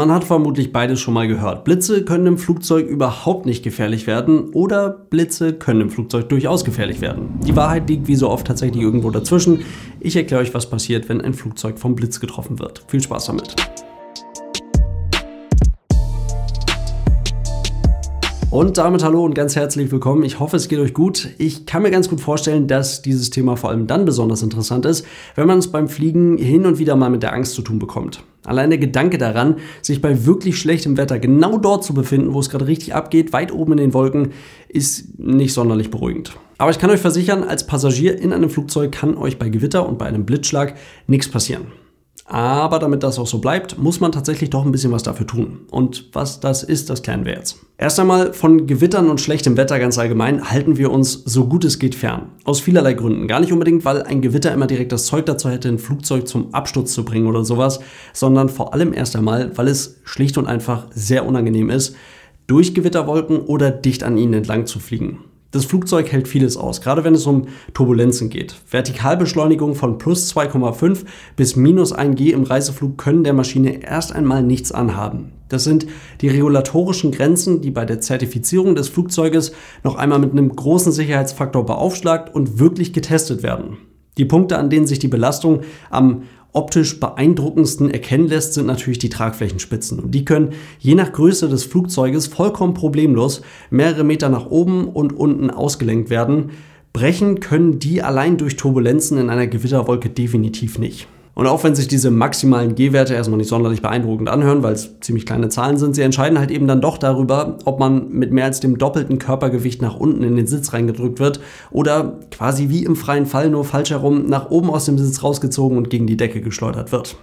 Man hat vermutlich beides schon mal gehört. Blitze können im Flugzeug überhaupt nicht gefährlich werden oder Blitze können im Flugzeug durchaus gefährlich werden. Die Wahrheit liegt wie so oft tatsächlich irgendwo dazwischen. Ich erkläre euch, was passiert, wenn ein Flugzeug vom Blitz getroffen wird. Viel Spaß damit. Und damit hallo und ganz herzlich willkommen. Ich hoffe, es geht euch gut. Ich kann mir ganz gut vorstellen, dass dieses Thema vor allem dann besonders interessant ist, wenn man es beim Fliegen hin und wieder mal mit der Angst zu tun bekommt. Allein der Gedanke daran, sich bei wirklich schlechtem Wetter genau dort zu befinden, wo es gerade richtig abgeht, weit oben in den Wolken, ist nicht sonderlich beruhigend. Aber ich kann euch versichern, als Passagier in einem Flugzeug kann euch bei Gewitter und bei einem Blitzschlag nichts passieren. Aber damit das auch so bleibt, muss man tatsächlich doch ein bisschen was dafür tun. Und was das ist, das klären wir jetzt. Erst einmal von Gewittern und schlechtem Wetter ganz allgemein halten wir uns so gut es geht fern. Aus vielerlei Gründen. Gar nicht unbedingt, weil ein Gewitter immer direkt das Zeug dazu hätte, ein Flugzeug zum Absturz zu bringen oder sowas, sondern vor allem erst einmal, weil es schlicht und einfach sehr unangenehm ist, durch Gewitterwolken oder dicht an ihnen entlang zu fliegen. Das Flugzeug hält vieles aus, gerade wenn es um Turbulenzen geht. Vertikalbeschleunigung von plus 2,5 bis minus 1 G im Reiseflug können der Maschine erst einmal nichts anhaben. Das sind die regulatorischen Grenzen, die bei der Zertifizierung des Flugzeuges noch einmal mit einem großen Sicherheitsfaktor beaufschlagt und wirklich getestet werden. Die Punkte, an denen sich die Belastung am optisch beeindruckendsten erkennen lässt, sind natürlich die Tragflächenspitzen. Und die können je nach Größe des Flugzeuges vollkommen problemlos mehrere Meter nach oben und unten ausgelenkt werden. Brechen können die allein durch Turbulenzen in einer Gewitterwolke definitiv nicht. Und auch wenn sich diese maximalen G-Werte erstmal nicht sonderlich beeindruckend anhören, weil es ziemlich kleine Zahlen sind, sie entscheiden halt eben dann doch darüber, ob man mit mehr als dem doppelten Körpergewicht nach unten in den Sitz reingedrückt wird oder quasi wie im freien Fall nur falsch herum nach oben aus dem Sitz rausgezogen und gegen die Decke geschleudert wird.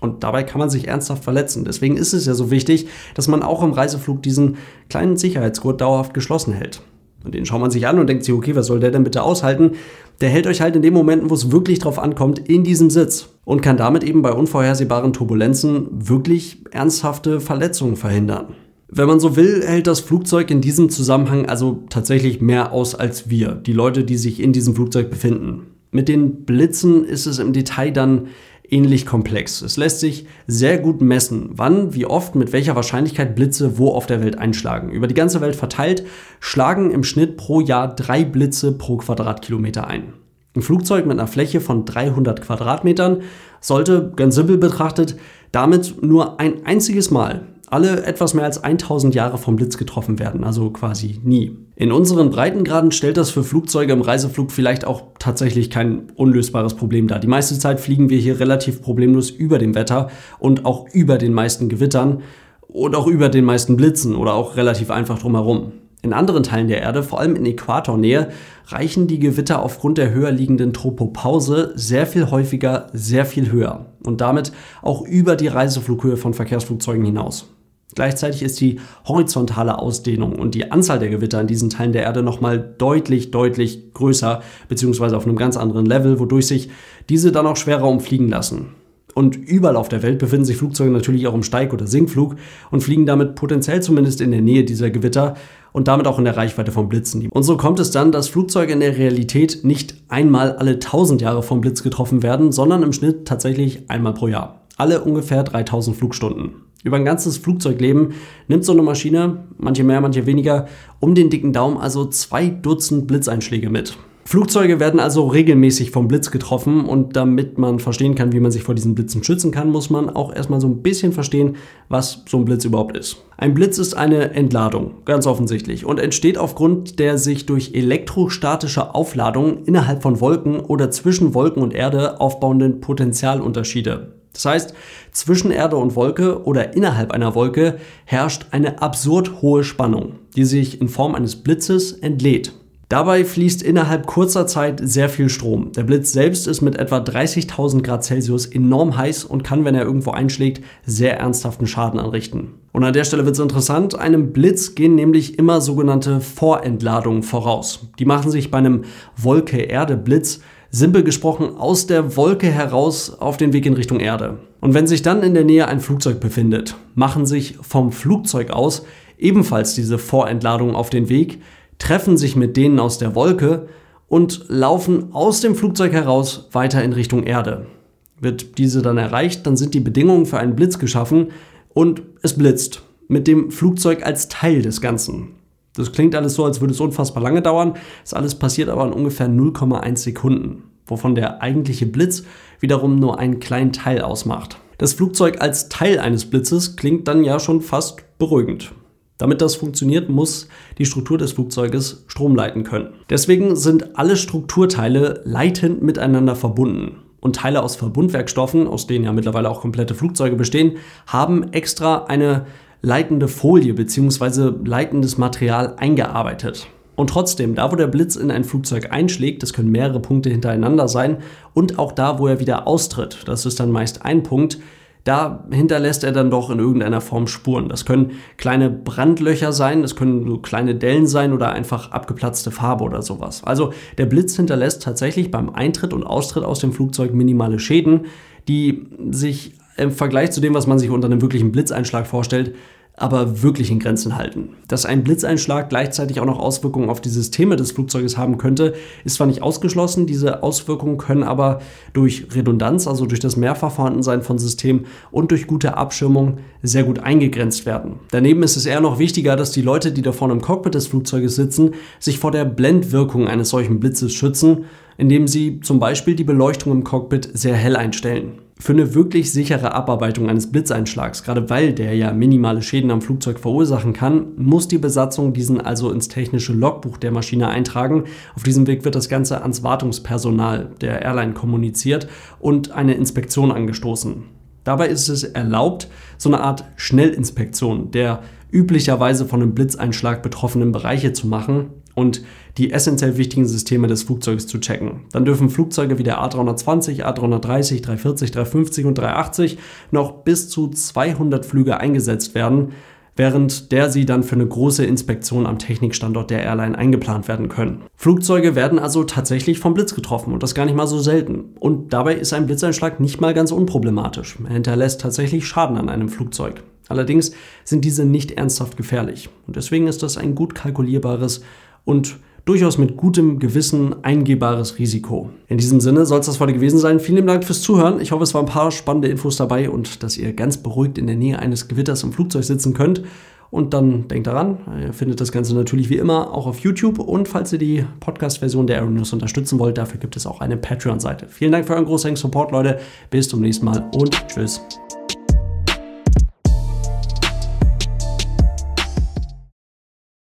Und dabei kann man sich ernsthaft verletzen. Deswegen ist es ja so wichtig, dass man auch im Reiseflug diesen kleinen Sicherheitsgurt dauerhaft geschlossen hält. Und den schaut man sich an und denkt sich, okay, was soll der denn bitte aushalten? Der hält euch halt in den Momenten, wo es wirklich drauf ankommt, in diesem Sitz und kann damit eben bei unvorhersehbaren Turbulenzen wirklich ernsthafte Verletzungen verhindern. Wenn man so will, hält das Flugzeug in diesem Zusammenhang also tatsächlich mehr aus als wir, die Leute, die sich in diesem Flugzeug befinden. Mit den Blitzen ist es im Detail dann ähnlich komplex. Es lässt sich sehr gut messen, wann, wie oft, mit welcher Wahrscheinlichkeit Blitze wo auf der Welt einschlagen. Über die ganze Welt verteilt schlagen im Schnitt pro Jahr drei Blitze pro Quadratkilometer ein. Ein Flugzeug mit einer Fläche von 300 Quadratmetern sollte, ganz simpel betrachtet, damit nur ein einziges Mal alle etwas mehr als 1000 Jahre vom Blitz getroffen werden, also quasi nie. In unseren Breitengraden stellt das für Flugzeuge im Reiseflug vielleicht auch tatsächlich kein unlösbares Problem dar. Die meiste Zeit fliegen wir hier relativ problemlos über dem Wetter und auch über den meisten Gewittern und auch über den meisten Blitzen oder auch relativ einfach drumherum. In anderen Teilen der Erde, vor allem in Äquatornähe, reichen die Gewitter aufgrund der höher liegenden Tropopause sehr viel häufiger, sehr viel höher und damit auch über die Reiseflughöhe von Verkehrsflugzeugen hinaus. Gleichzeitig ist die horizontale Ausdehnung und die Anzahl der Gewitter in diesen Teilen der Erde nochmal deutlich, deutlich größer, beziehungsweise auf einem ganz anderen Level, wodurch sich diese dann auch schwerer umfliegen lassen. Und überall auf der Welt befinden sich Flugzeuge natürlich auch im Steig- oder Sinkflug und fliegen damit potenziell zumindest in der Nähe dieser Gewitter und damit auch in der Reichweite von Blitzen. Und so kommt es dann, dass Flugzeuge in der Realität nicht einmal alle 1000 Jahre vom Blitz getroffen werden, sondern im Schnitt tatsächlich einmal pro Jahr. Alle ungefähr 3000 Flugstunden. Über ein ganzes Flugzeugleben nimmt so eine Maschine, manche mehr, manche weniger, um den dicken Daumen also zwei Dutzend Blitzeinschläge mit. Flugzeuge werden also regelmäßig vom Blitz getroffen und damit man verstehen kann, wie man sich vor diesen Blitzen schützen kann, muss man auch erstmal so ein bisschen verstehen, was so ein Blitz überhaupt ist. Ein Blitz ist eine Entladung, ganz offensichtlich, und entsteht aufgrund der sich durch elektrostatische Aufladung innerhalb von Wolken oder zwischen Wolken und Erde aufbauenden Potentialunterschiede. Das heißt, zwischen Erde und Wolke oder innerhalb einer Wolke herrscht eine absurd hohe Spannung, die sich in Form eines Blitzes entlädt. Dabei fließt innerhalb kurzer Zeit sehr viel Strom. Der Blitz selbst ist mit etwa 30.000 Grad Celsius enorm heiß und kann, wenn er irgendwo einschlägt, sehr ernsthaften Schaden anrichten. Und an der Stelle wird es interessant, einem Blitz gehen nämlich immer sogenannte Vorentladungen voraus. Die machen sich bei einem Wolke-Erde-Blitz simpel gesprochen aus der Wolke heraus auf den Weg in Richtung Erde. Und wenn sich dann in der Nähe ein Flugzeug befindet, machen sich vom Flugzeug aus ebenfalls diese Vorentladungen auf den Weg, treffen sich mit denen aus der Wolke und laufen aus dem Flugzeug heraus weiter in Richtung Erde. Wird diese dann erreicht, dann sind die Bedingungen für einen Blitz geschaffen, und es blitzt. Mit dem Flugzeug als Teil des Ganzen. Das klingt alles so, als würde es unfassbar lange dauern. Das alles passiert aber in ungefähr 0,1 Sekunden, wovon der eigentliche Blitz wiederum nur einen kleinen Teil ausmacht. Das Flugzeug als Teil eines Blitzes klingt dann ja schon fast beruhigend. Damit das funktioniert, muss die Struktur des Flugzeuges Strom leiten können. Deswegen sind alle Strukturteile leitend miteinander verbunden. Und Teile aus Verbundwerkstoffen, aus denen ja mittlerweile auch komplette Flugzeuge bestehen, haben extra eine leitende Folie bzw. leitendes Material eingearbeitet. Und trotzdem, da wo der Blitz in ein Flugzeug einschlägt, das können mehrere Punkte hintereinander sein, und auch da, wo er wieder austritt, das ist dann meist ein Punkt, da hinterlässt er dann doch in irgendeiner Form Spuren. Das können kleine Brandlöcher sein, das können so kleine Dellen sein oder einfach abgeplatzte Farbe oder sowas. Also der Blitz hinterlässt tatsächlich beim Eintritt und Austritt aus dem Flugzeug minimale Schäden, die sich im Vergleich zu dem, was man sich unter einem wirklichen Blitzeinschlag vorstellt, aber wirklich in Grenzen halten. Dass ein Blitzeinschlag gleichzeitig auch noch Auswirkungen auf die Systeme des Flugzeuges haben könnte, ist zwar nicht ausgeschlossen, diese Auswirkungen können aber durch Redundanz, also durch das Mehrfachvorhandensein von Systemen und durch gute Abschirmung sehr gut eingegrenzt werden. Daneben ist es eher noch wichtiger, dass die Leute, die da vorne im Cockpit des Flugzeuges sitzen, sich vor der Blendwirkung eines solchen Blitzes schützen, indem sie zum Beispiel die Beleuchtung im Cockpit sehr hell einstellen. Für eine wirklich sichere Abarbeitung eines Blitzeinschlags, gerade weil der ja minimale Schäden am Flugzeug verursachen kann, muss die Besatzung diesen also ins technische Logbuch der Maschine eintragen. Auf diesem Weg wird das Ganze ans Wartungspersonal der Airline kommuniziert und eine Inspektion angestoßen. Dabei ist es erlaubt, so eine Art Schnellinspektion der üblicherweise von einem Blitzeinschlag betroffenen Bereiche zu machen und die essentiell wichtigen Systeme des Flugzeugs zu checken. Dann dürfen Flugzeuge wie der A320, A330, 340, 350 und 380 noch bis zu 200 Flüge eingesetzt werden, während der sie dann für eine große Inspektion am Technikstandort der Airline eingeplant werden können. Flugzeuge werden also tatsächlich vom Blitz getroffen und das gar nicht mal so selten. Und dabei ist ein Blitzeinschlag nicht mal ganz unproblematisch. Er hinterlässt tatsächlich Schaden an einem Flugzeug. Allerdings sind diese nicht ernsthaft gefährlich und deswegen ist das ein gut kalkulierbares und durchaus mit gutem Gewissen eingehbares Risiko. In diesem Sinne soll es das heute gewesen sein. Vielen Dank fürs Zuhören. Ich hoffe, es waren ein paar spannende Infos dabei und dass ihr ganz beruhigt in der Nähe eines Gewitters im Flugzeug sitzen könnt. Und dann denkt daran, ihr findet das Ganze natürlich wie immer auch auf YouTube. Und falls ihr die Podcast-Version der Aeronews unterstützen wollt, dafür gibt es auch eine Patreon-Seite. Vielen Dank für euren großartigen Support, Leute. Bis zum nächsten Mal und tschüss.